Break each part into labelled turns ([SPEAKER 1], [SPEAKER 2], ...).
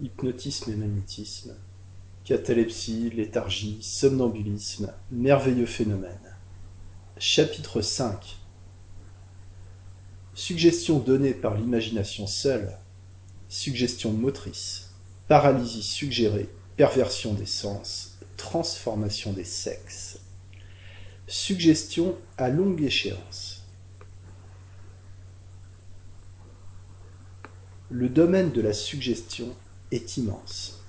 [SPEAKER 1] hypnotisme et magnétisme, catalepsie, léthargie, somnambulisme, merveilleux phénomène. Chapitre 5 Suggestion donnée par l'imagination seule, suggestion motrice, paralysie suggérée, perversion des sens, transformation des sexes. Suggestion à longue échéance. Le domaine de la suggestion est immense.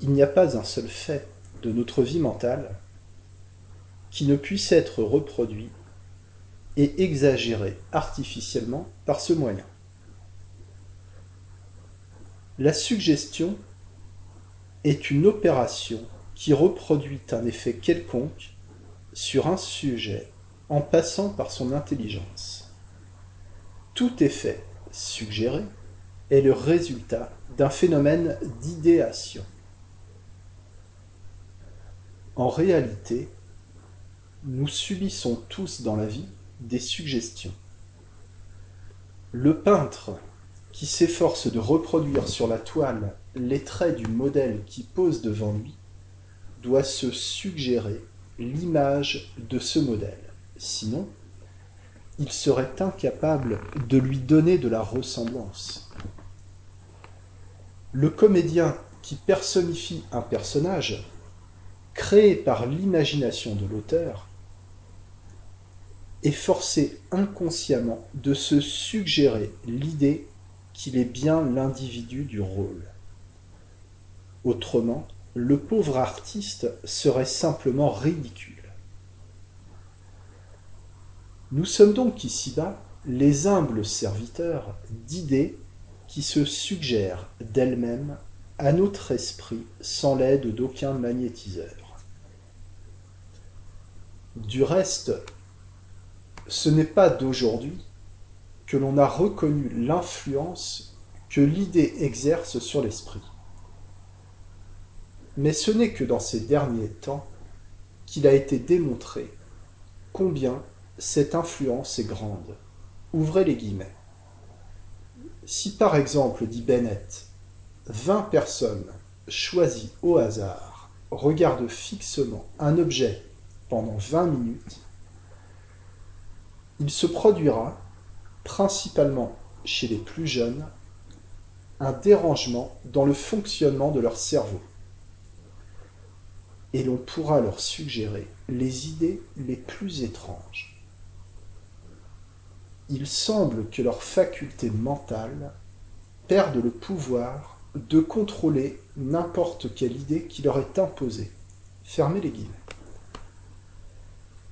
[SPEAKER 1] Il n'y a pas un seul fait de notre vie mentale qui ne puisse être reproduit et exagéré artificiellement par ce moyen. La suggestion est une opération qui reproduit un effet quelconque sur un sujet en passant par son intelligence. Tout effet suggéré est le résultat d'un phénomène d'idéation. En réalité, nous subissons tous dans la vie des suggestions. Le peintre qui s'efforce de reproduire sur la toile les traits du modèle qui pose devant lui doit se suggérer l'image de ce modèle. Sinon, il serait incapable de lui donner de la ressemblance. Le comédien qui personnifie un personnage, créé par l'imagination de l'auteur, est forcé inconsciemment de se suggérer l'idée qu'il est bien l'individu du rôle. Autrement, le pauvre artiste serait simplement ridicule. Nous sommes donc ici-bas les humbles serviteurs d'idées qui se suggèrent d'elles-mêmes à notre esprit sans l'aide d'aucun magnétiseur. Du reste, ce n'est pas d'aujourd'hui que l'on a reconnu l'influence que l'idée exerce sur l'esprit. Mais ce n'est que dans ces derniers temps qu'il a été démontré combien cette influence est grande. Ouvrez les guillemets. Si par exemple, dit Bennett, vingt personnes choisies au hasard regardent fixement un objet pendant vingt minutes, il se produira, principalement chez les plus jeunes, un dérangement dans le fonctionnement de leur cerveau et l'on pourra leur suggérer les idées les plus étranges. Il semble que leurs facultés mentales perdent le pouvoir de contrôler n'importe quelle idée qui leur est imposée. Fermez les guillemets.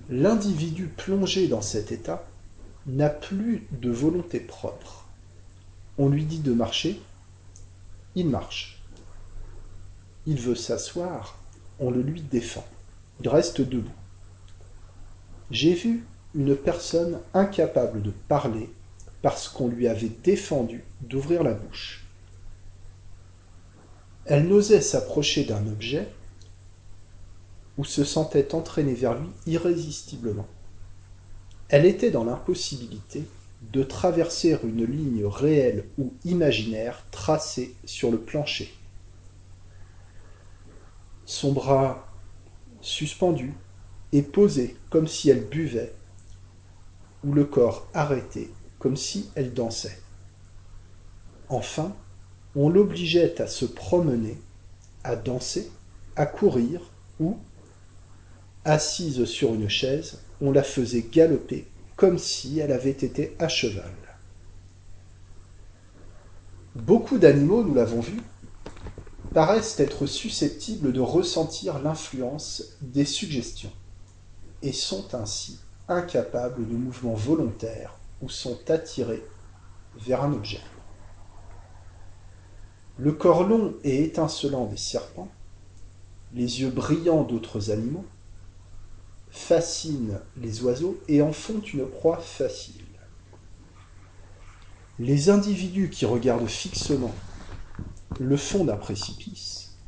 [SPEAKER 1] L'individu plongé dans cet état n'a plus de volonté propre. On lui dit de marcher, il marche. Il veut s'asseoir, on le lui défend. Il reste debout. J'ai vu une personne incapable de parler parce qu'on lui avait défendu d'ouvrir la bouche. Elle n'osait s'approcher d'un objet ou se sentait entraînée vers lui irrésistiblement. Elle était dans l'impossibilité de traverser une ligne réelle ou imaginaire tracée sur le plancher. Son bras suspendu et posé comme si elle buvait, ou le corps arrêté comme si elle dansait. Enfin, on l'obligeait à se promener, à danser, à courir, ou, assise sur une chaise, on la faisait galoper comme si elle avait été à cheval. Beaucoup d'animaux, nous l'avons vu, paraissent être susceptibles de ressentir l'influence des suggestions et sont ainsi incapables de mouvements volontaires ou sont attirés vers un objet. Le corps long et étincelant des serpents, les yeux brillants d'autres animaux, fascinent les oiseaux et en font une proie facile. Les individus qui regardent fixement le fond d'un précipice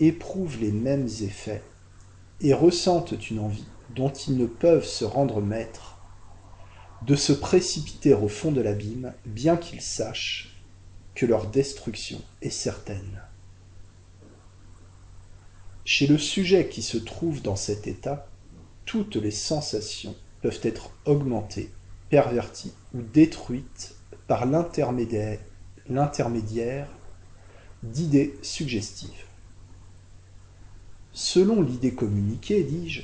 [SPEAKER 1] éprouvent les mêmes effets et ressentent une envie dont ils ne peuvent se rendre maîtres de se précipiter au fond de l'abîme, bien qu'ils sachent que leur destruction est certaine. Chez le sujet qui se trouve dans cet état, toutes les sensations peuvent être augmentées, perverties ou détruites par l'intermédiaire d'idées suggestives. Selon l'idée communiquée, dis-je,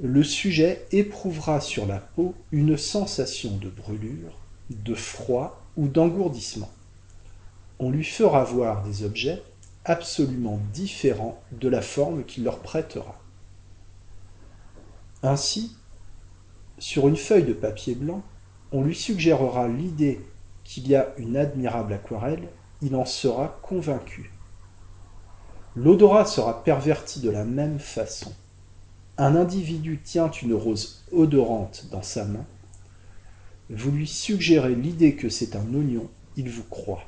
[SPEAKER 1] le sujet éprouvera sur la peau une sensation de brûlure, de froid ou d'engourdissement. On lui fera voir des objets absolument différents de la forme qu'il leur prêtera. Ainsi, sur une feuille de papier blanc, on lui suggérera l'idée qu'il y a une admirable aquarelle, il en sera convaincu. L'odorat sera perverti de la même façon. Un individu tient une rose odorante dans sa main. Vous lui suggérez l'idée que c'est un oignon, il vous croit.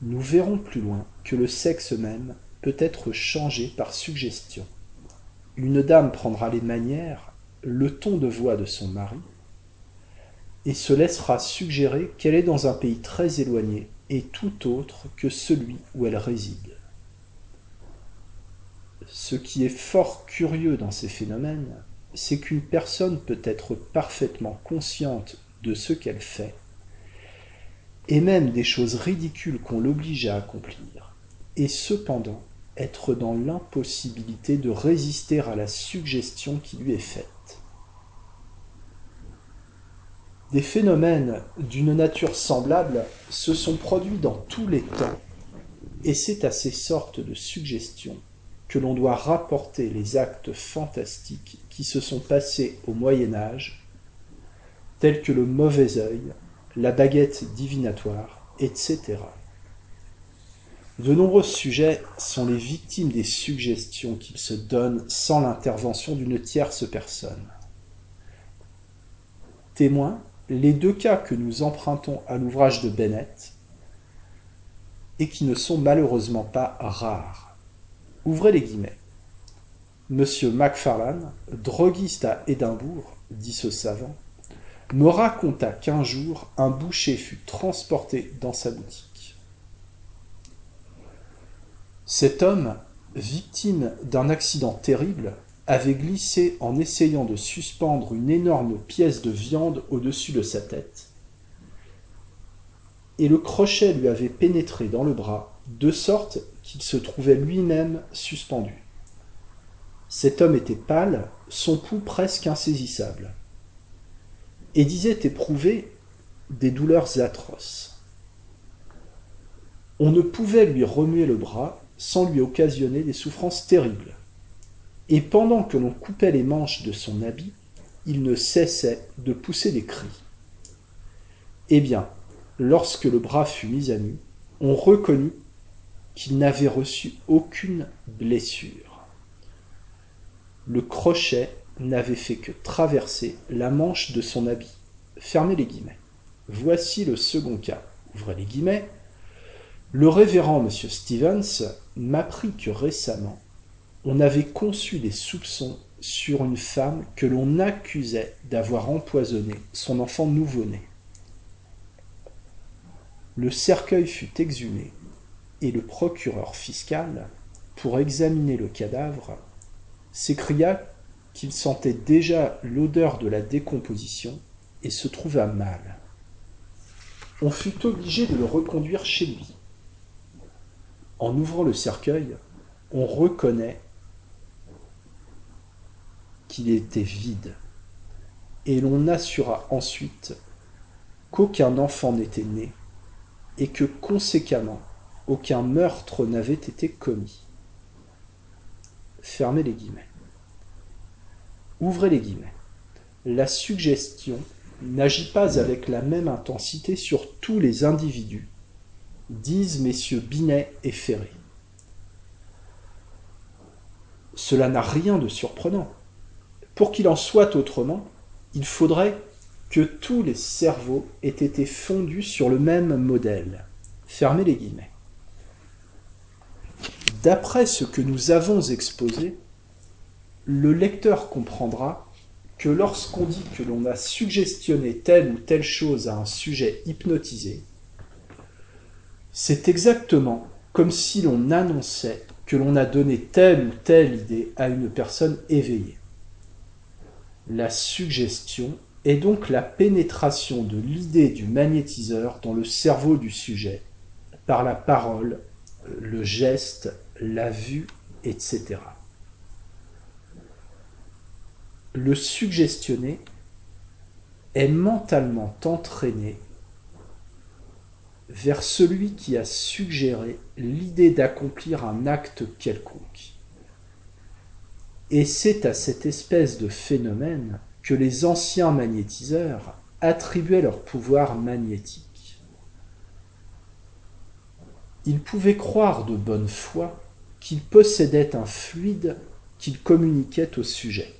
[SPEAKER 1] Nous verrons plus loin que le sexe même peut être changé par suggestion. Une dame prendra les manières, le ton de voix de son mari, et se laissera suggérer qu'elle est dans un pays très éloigné et tout autre que celui où elle réside. Ce qui est fort curieux dans ces phénomènes, c'est qu'une personne peut être parfaitement consciente de ce qu'elle fait et même des choses ridicules qu'on l'oblige à accomplir, et cependant être dans l'impossibilité de résister à la suggestion qui lui est faite. Des phénomènes d'une nature semblable se sont produits dans tous les temps, et c'est à ces sortes de suggestions que l'on doit rapporter les actes fantastiques qui se sont passés au Moyen Âge, tels que le mauvais œil, la baguette divinatoire, etc. De nombreux sujets sont les victimes des suggestions qu'ils se donnent sans l'intervention d'une tierce personne. Témoins, les deux cas que nous empruntons à l'ouvrage de Bennett, et qui ne sont malheureusement pas rares. Ouvrez les guillemets. Monsieur Macfarlane, droguiste à Édimbourg, dit ce savant, me raconta qu'un jour un boucher fut transporté dans sa boutique. Cet homme, victime d'un accident terrible, avait glissé en essayant de suspendre une énorme pièce de viande au-dessus de sa tête, et le crochet lui avait pénétré dans le bras, de sorte qu'il se trouvait lui-même suspendu. Cet homme était pâle, son pouls presque insaisissable et disait éprouver des douleurs atroces. On ne pouvait lui remuer le bras sans lui occasionner des souffrances terribles. Et pendant que l'on coupait les manches de son habit, il ne cessait de pousser des cris. Eh bien, lorsque le bras fut mis à nu, on reconnut qu'il n'avait reçu aucune blessure. Le crochet n'avait fait que traverser la manche de son habit. Fermez les guillemets. Voici le second cas. Ouvrez les guillemets. Le révérend M. Stevens m'apprit que récemment, on avait conçu des soupçons sur une femme que l'on accusait d'avoir empoisonné son enfant nouveau-né. Le cercueil fut exhumé et le procureur fiscal, pour examiner le cadavre, s'écria qu'il sentait déjà l'odeur de la décomposition et se trouva mal. On fut obligé de le reconduire chez lui. En ouvrant le cercueil, on reconnaît qu'il était vide, et l'on assura ensuite qu'aucun enfant n'était né, et que conséquemment aucun meurtre n'avait été commis. Fermez les guillemets. Ouvrez les guillemets. La suggestion n'agit pas avec la même intensité sur tous les individus, disent messieurs Binet et Ferré. Cela n'a rien de surprenant. Pour qu'il en soit autrement, il faudrait que tous les cerveaux aient été fondus sur le même modèle. Fermez les guillemets. D'après ce que nous avons exposé, le lecteur comprendra que lorsqu'on dit que l'on a suggestionné telle ou telle chose à un sujet hypnotisé, c'est exactement comme si l'on annonçait que l'on a donné telle ou telle idée à une personne éveillée. La suggestion est donc la pénétration de l'idée du magnétiseur dans le cerveau du sujet par la parole, le geste, la vue, etc. Le suggestionné est mentalement entraîné vers celui qui a suggéré l'idée d'accomplir un acte quelconque. Et c'est à cette espèce de phénomène que les anciens magnétiseurs attribuaient leur pouvoir magnétique. Ils pouvaient croire de bonne foi qu'ils possédaient un fluide qu'ils communiquaient au sujet.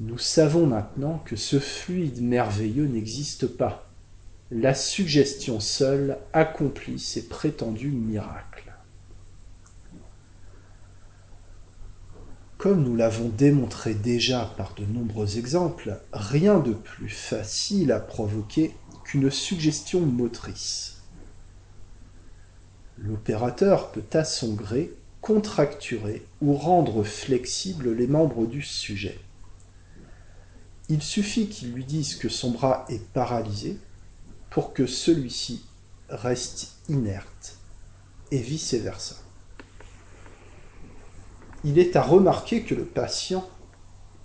[SPEAKER 1] Nous savons maintenant que ce fluide merveilleux n'existe pas la suggestion seule accomplit ses prétendus miracles. Comme nous l'avons démontré déjà par de nombreux exemples, rien de plus facile à provoquer qu'une suggestion motrice. L'opérateur peut à son gré contracturer ou rendre flexibles les membres du sujet. Il suffit qu'il lui dise que son bras est paralysé pour que celui-ci reste inerte et vice-versa. Il est à remarquer que le patient,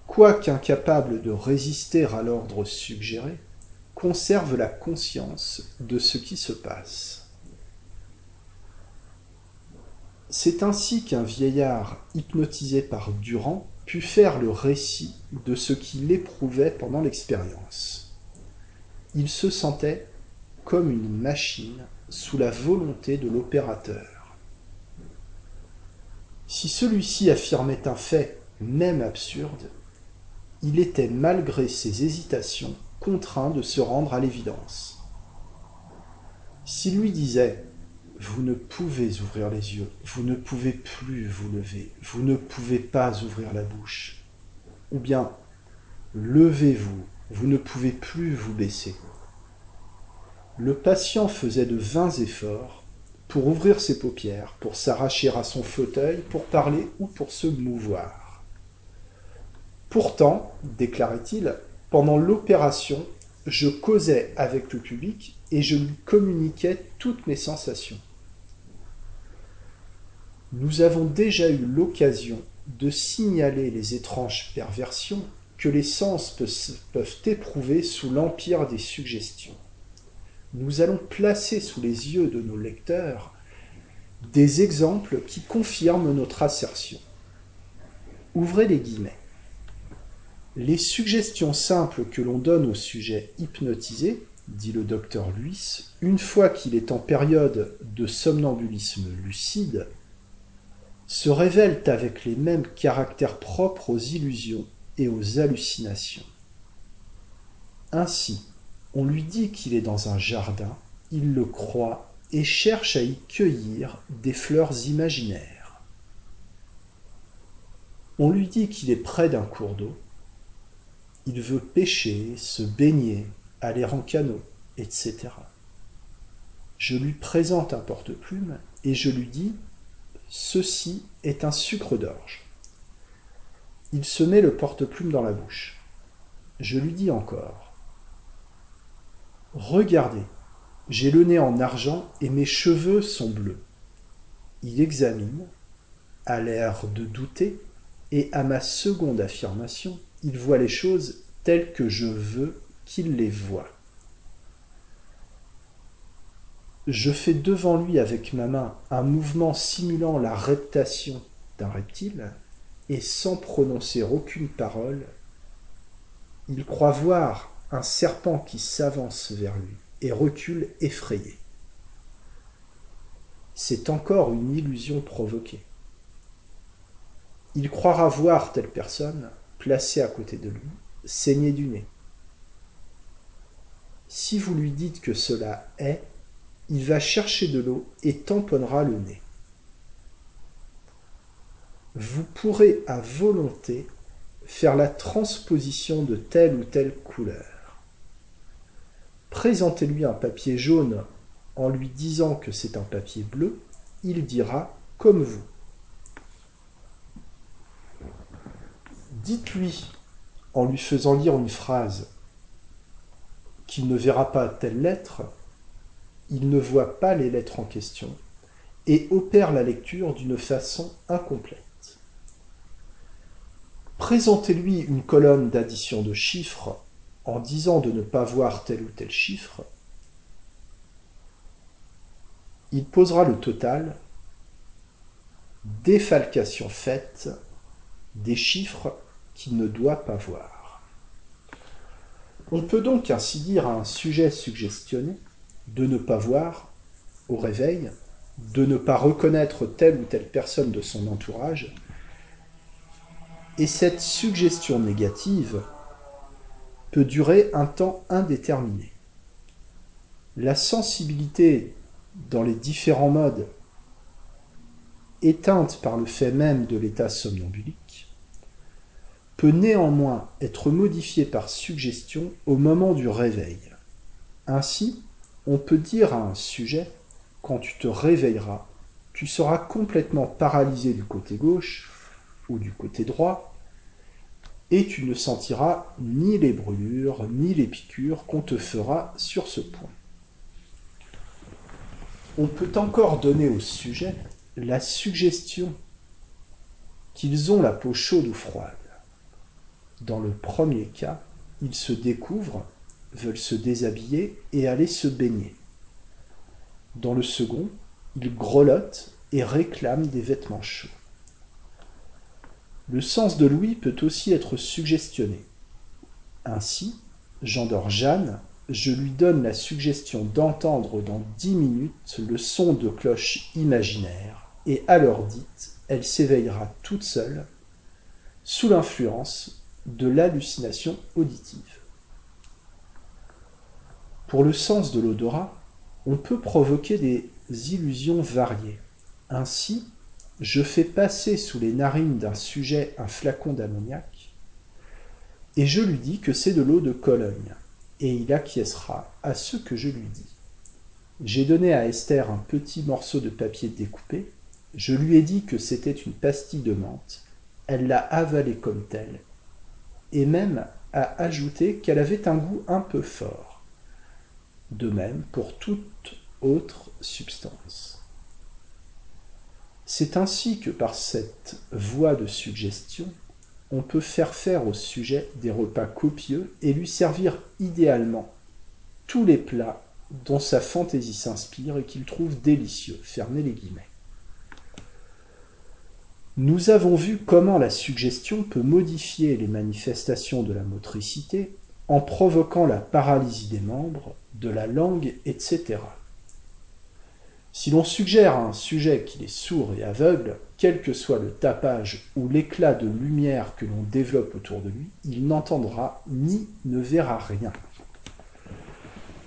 [SPEAKER 1] quoique incapable de résister à l'ordre suggéré, conserve la conscience de ce qui se passe. C'est ainsi qu'un vieillard hypnotisé par Durand put faire le récit de ce qu'il éprouvait pendant l'expérience. Il se sentait comme une machine sous la volonté de l'opérateur. Si celui-ci affirmait un fait, même absurde, il était, malgré ses hésitations, contraint de se rendre à l'évidence. S'il lui disait Vous ne pouvez ouvrir les yeux, vous ne pouvez plus vous lever, vous ne pouvez pas ouvrir la bouche, ou bien Levez-vous, vous ne pouvez plus vous baisser, le patient faisait de vains efforts pour ouvrir ses paupières, pour s'arracher à son fauteuil, pour parler ou pour se mouvoir. Pourtant, déclarait-il, pendant l'opération, je causais avec le public et je lui communiquais toutes mes sensations. Nous avons déjà eu l'occasion de signaler les étranges perversions que les sens peuvent éprouver sous l'empire des suggestions nous allons placer sous les yeux de nos lecteurs des exemples qui confirment notre assertion. Ouvrez les guillemets. Les suggestions simples que l'on donne au sujet hypnotisé, dit le docteur Luis, une fois qu'il est en période de somnambulisme lucide, se révèlent avec les mêmes caractères propres aux illusions et aux hallucinations. Ainsi, on lui dit qu'il est dans un jardin, il le croit et cherche à y cueillir des fleurs imaginaires. On lui dit qu'il est près d'un cours d'eau. Il veut pêcher, se baigner, aller en canot, etc. Je lui présente un porte-plume et je lui dis Ceci est un sucre d'orge. Il se met le porte-plume dans la bouche. Je lui dis encore Regardez, j'ai le nez en argent et mes cheveux sont bleus. Il examine, a l'air de douter, et à ma seconde affirmation, il voit les choses telles que je veux qu'il les voie. Je fais devant lui avec ma main un mouvement simulant la reptation d'un reptile, et sans prononcer aucune parole, il croit voir un serpent qui s'avance vers lui et recule effrayé. C'est encore une illusion provoquée. Il croira voir telle personne, placée à côté de lui, saigner du nez. Si vous lui dites que cela est, il va chercher de l'eau et tamponnera le nez. Vous pourrez à volonté faire la transposition de telle ou telle couleur. Présentez-lui un papier jaune en lui disant que c'est un papier bleu, il dira comme vous. Dites-lui, en lui faisant lire une phrase, qu'il ne verra pas telle lettre, il ne voit pas les lettres en question et opère la lecture d'une façon incomplète. Présentez-lui une colonne d'addition de chiffres en disant de ne pas voir tel ou tel chiffre. Il posera le total, défalcation faite des chiffres qu'il ne doit pas voir. On peut donc ainsi dire à un sujet suggestionné de ne pas voir au réveil, de ne pas reconnaître telle ou telle personne de son entourage, et cette suggestion négative peut durer un temps indéterminé. La sensibilité dans les différents modes, éteinte par le fait même de l'état somnambulique, peut néanmoins être modifiée par suggestion au moment du réveil. Ainsi, on peut dire à un sujet, quand tu te réveilleras, tu seras complètement paralysé du côté gauche ou du côté droit, et tu ne sentiras ni les brûlures ni les piqûres qu'on te fera sur ce point. On peut encore donner au sujet la suggestion qu'ils ont la peau chaude ou froide. Dans le premier cas, ils se découvrent, veulent se déshabiller et aller se baigner. Dans le second, ils grelottent et réclament des vêtements chauds. Le sens de l'ouïe peut aussi être suggestionné. Ainsi, j'endors Jeanne, je lui donne la suggestion d'entendre dans dix minutes le son de cloche imaginaire, et à l'heure dite, elle s'éveillera toute seule, sous l'influence de l'hallucination auditive. Pour le sens de l'odorat, on peut provoquer des illusions variées. Ainsi, je fais passer sous les narines d'un sujet un flacon d'ammoniac, et je lui dis que c'est de l'eau de Cologne, et il acquiescera à ce que je lui dis. J'ai donné à Esther un petit morceau de papier découpé, je lui ai dit que c'était une pastille de menthe, elle l'a avalé comme telle, et même a ajouté qu'elle avait un goût un peu fort. De même pour toute autre substance. C'est ainsi que par cette voie de suggestion, on peut faire faire au sujet des repas copieux et lui servir idéalement tous les plats dont sa fantaisie s'inspire et qu'il trouve délicieux. Fermez les guillemets. Nous avons vu comment la suggestion peut modifier les manifestations de la motricité en provoquant la paralysie des membres, de la langue, etc. Si l'on suggère à un sujet qu'il est sourd et aveugle, quel que soit le tapage ou l'éclat de lumière que l'on développe autour de lui, il n'entendra ni ne verra rien.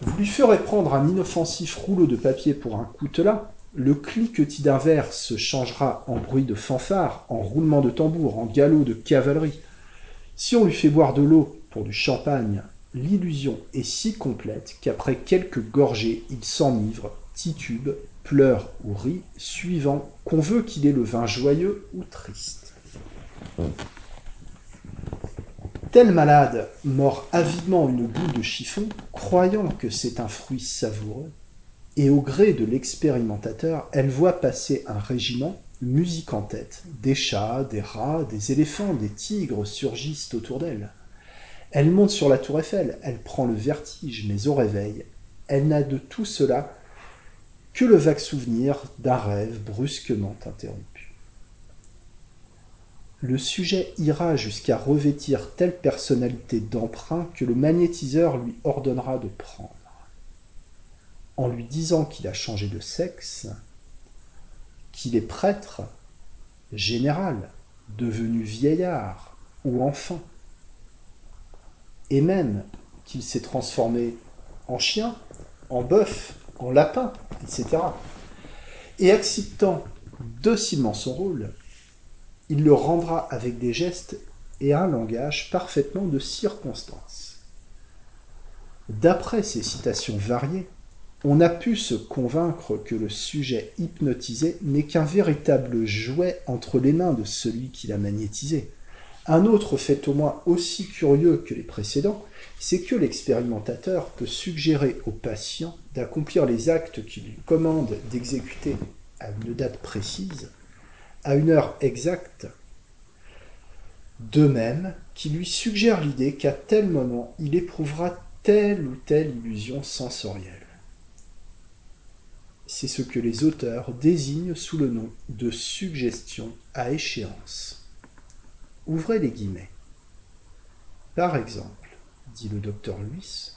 [SPEAKER 1] Vous lui ferez prendre un inoffensif rouleau de papier pour un coutelas, le cliquetis d'un verre se changera en bruit de fanfare, en roulement de tambour, en galop de cavalerie. Si on lui fait boire de l'eau pour du champagne, l'illusion est si complète qu'après quelques gorgées, il s'enivre, titube, pleure ou rit, suivant qu'on veut qu'il ait le vin joyeux ou triste. Tel malade mord avidement une boule de chiffon, croyant que c'est un fruit savoureux, et au gré de l'expérimentateur, elle voit passer un régiment, musique en tête. Des chats, des rats, des éléphants, des tigres surgissent autour d'elle. Elle monte sur la tour Eiffel, elle prend le vertige, mais au réveil, elle n'a de tout cela que le vague souvenir d'un rêve brusquement interrompu. Le sujet ira jusqu'à revêtir telle personnalité d'emprunt que le magnétiseur lui ordonnera de prendre. En lui disant qu'il a changé de sexe, qu'il est prêtre, général, devenu vieillard ou enfant, et même qu'il s'est transformé en chien, en bœuf, en lapin, etc. Et acceptant docilement son rôle, il le rendra avec des gestes et un langage parfaitement de circonstance. D'après ces citations variées, on a pu se convaincre que le sujet hypnotisé n'est qu'un véritable jouet entre les mains de celui qui l'a magnétisé. Un autre fait au moins aussi curieux que les précédents, c'est que l'expérimentateur peut suggérer au patient d'accomplir les actes qu'il lui commande d'exécuter à une date précise, à une heure exacte, de même qu'il lui suggère l'idée qu'à tel moment il éprouvera telle ou telle illusion sensorielle. C'est ce que les auteurs désignent sous le nom de suggestion à échéance. Ouvrez les guillemets. Par exemple, dit le docteur Luis,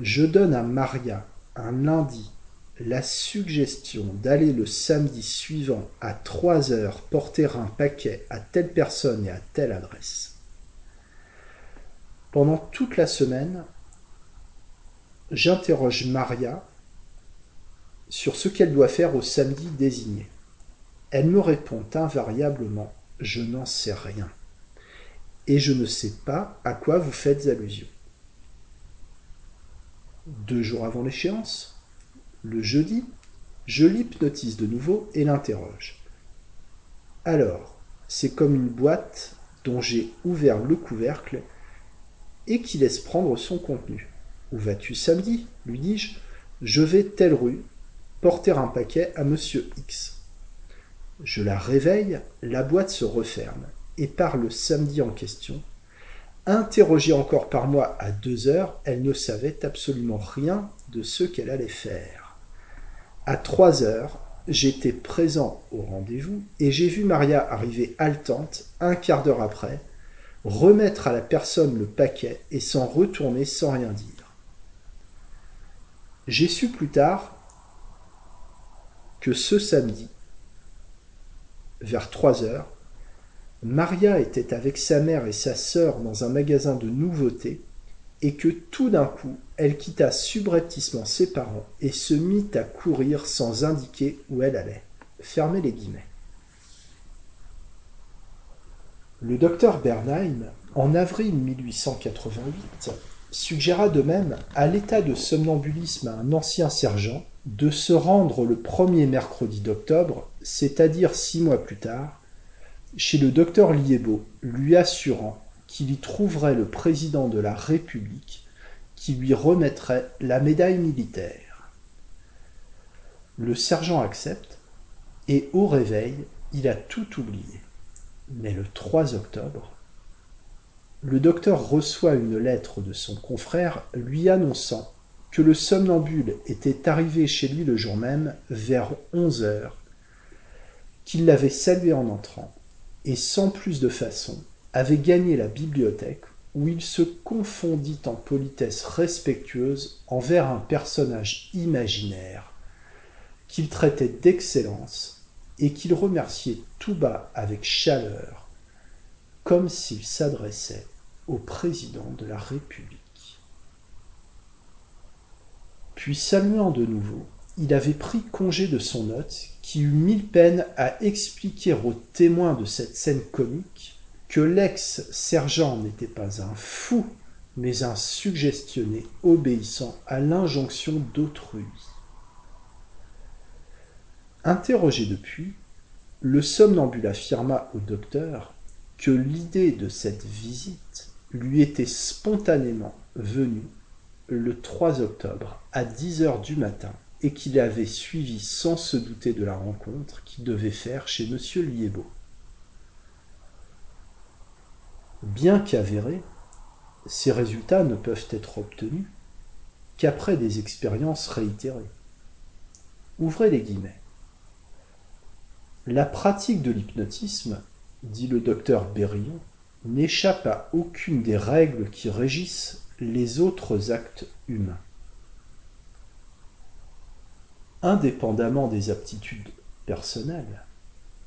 [SPEAKER 1] je donne à Maria un lundi la suggestion d'aller le samedi suivant à 3 heures porter un paquet à telle personne et à telle adresse. Pendant toute la semaine, j'interroge Maria sur ce qu'elle doit faire au samedi désigné. Elle me répond invariablement Je n'en sais rien. Et je ne sais pas à quoi vous faites allusion. Deux jours avant l'échéance, le jeudi, je l'hypnotise de nouveau et l'interroge. Alors, c'est comme une boîte dont j'ai ouvert le couvercle et qui laisse prendre son contenu. Où vas-tu samedi? lui dis-je. Je vais telle rue, porter un paquet à monsieur X. Je la réveille, la boîte se referme, et par le samedi en question, interrogée encore par moi à deux heures, elle ne savait absolument rien de ce qu'elle allait faire. À trois heures, j'étais présent au rendez-vous et j'ai vu Maria arriver haletante un quart d'heure après, remettre à la personne le paquet et s'en retourner sans rien dire. J'ai su plus tard que ce samedi, vers 3 heures, Maria était avec sa mère et sa sœur dans un magasin de nouveautés et que tout d'un coup, elle quitta subrepticement ses parents et se mit à courir sans indiquer où elle allait. Fermez les guillemets. Le docteur Bernheim, en avril 1888, suggéra de même à l'état de somnambulisme à un ancien sergent de se rendre le premier mercredi d'octobre, c'est-à-dire six mois plus tard, chez le docteur Liébeau, lui assurant qu'il y trouverait le président de la République qui lui remettrait la médaille militaire. Le sergent accepte et au réveil, il a tout oublié. Mais le 3 octobre, le docteur reçoit une lettre de son confrère lui annonçant que le somnambule était arrivé chez lui le jour même, vers onze heures, qu'il l'avait salué en entrant, et sans plus de façon, avait gagné la bibliothèque où il se confondit en politesse respectueuse envers un personnage imaginaire qu'il traitait d'excellence et qu'il remerciait tout bas avec chaleur, comme s'il s'adressait au président de la République. Puis saluant de nouveau, il avait pris congé de son hôte, qui eut mille peines à expliquer aux témoins de cette scène comique que l'ex-sergent n'était pas un fou, mais un suggestionné obéissant à l'injonction d'autrui. Interrogé depuis, le somnambule affirma au docteur que l'idée de cette visite lui était spontanément venue le 3 octobre à 10 heures du matin et qu'il avait suivi sans se douter de la rencontre qu'il devait faire chez M. Liébeau. Bien qu'avérés, ces résultats ne peuvent être obtenus qu'après des expériences réitérées. Ouvrez les guillemets. La pratique de l'hypnotisme, dit le docteur Berillon, n'échappe à aucune des règles qui régissent les autres actes humains. Indépendamment des aptitudes personnelles,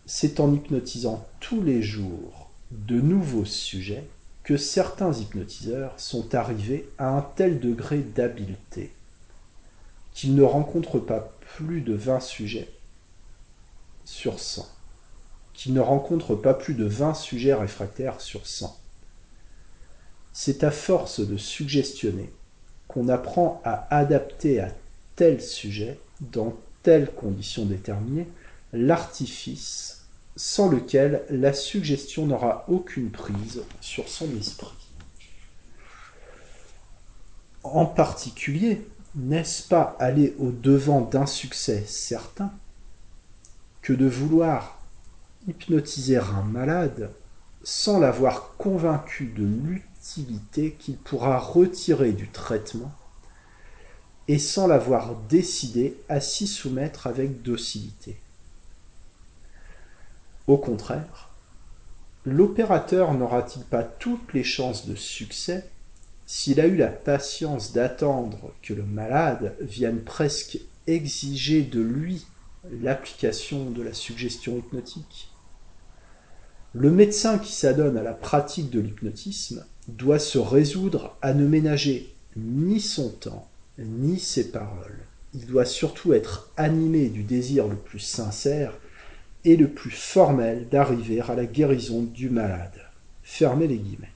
[SPEAKER 1] c'est en hypnotisant tous les jours de nouveaux sujets que certains hypnotiseurs sont arrivés à un tel degré d'habileté qu'ils ne rencontrent pas plus de 20 sujets sur 100, qu'ils ne rencontrent pas plus de 20 sujets réfractaires sur 100 C'est à force de suggestionner qu'on apprend à adapter à tel sujet, dans telles conditions déterminées, l'artifice sans lequel la suggestion n'aura aucune prise sur son esprit. En particulier, n'est-ce pas aller au-devant d'un succès certain que de vouloir hypnotiser un malade sans l'avoir convaincu de l'utilité qu'il pourra retirer du traitement et sans l'avoir décidé à s'y soumettre avec docilité. Au contraire, l'opérateur n'aura-t-il pas toutes les chances de succès s'il a eu la patience d'attendre que le malade vienne presque exiger de lui l'application de la suggestion hypnotique? Le médecin qui s'adonne à la pratique de l'hypnotisme doit se résoudre à ne ménager ni son temps, ni ses paroles. Il doit surtout être animé du désir le plus sincère et le plus formel d'arriver à la guérison du malade. Fermez les guillemets.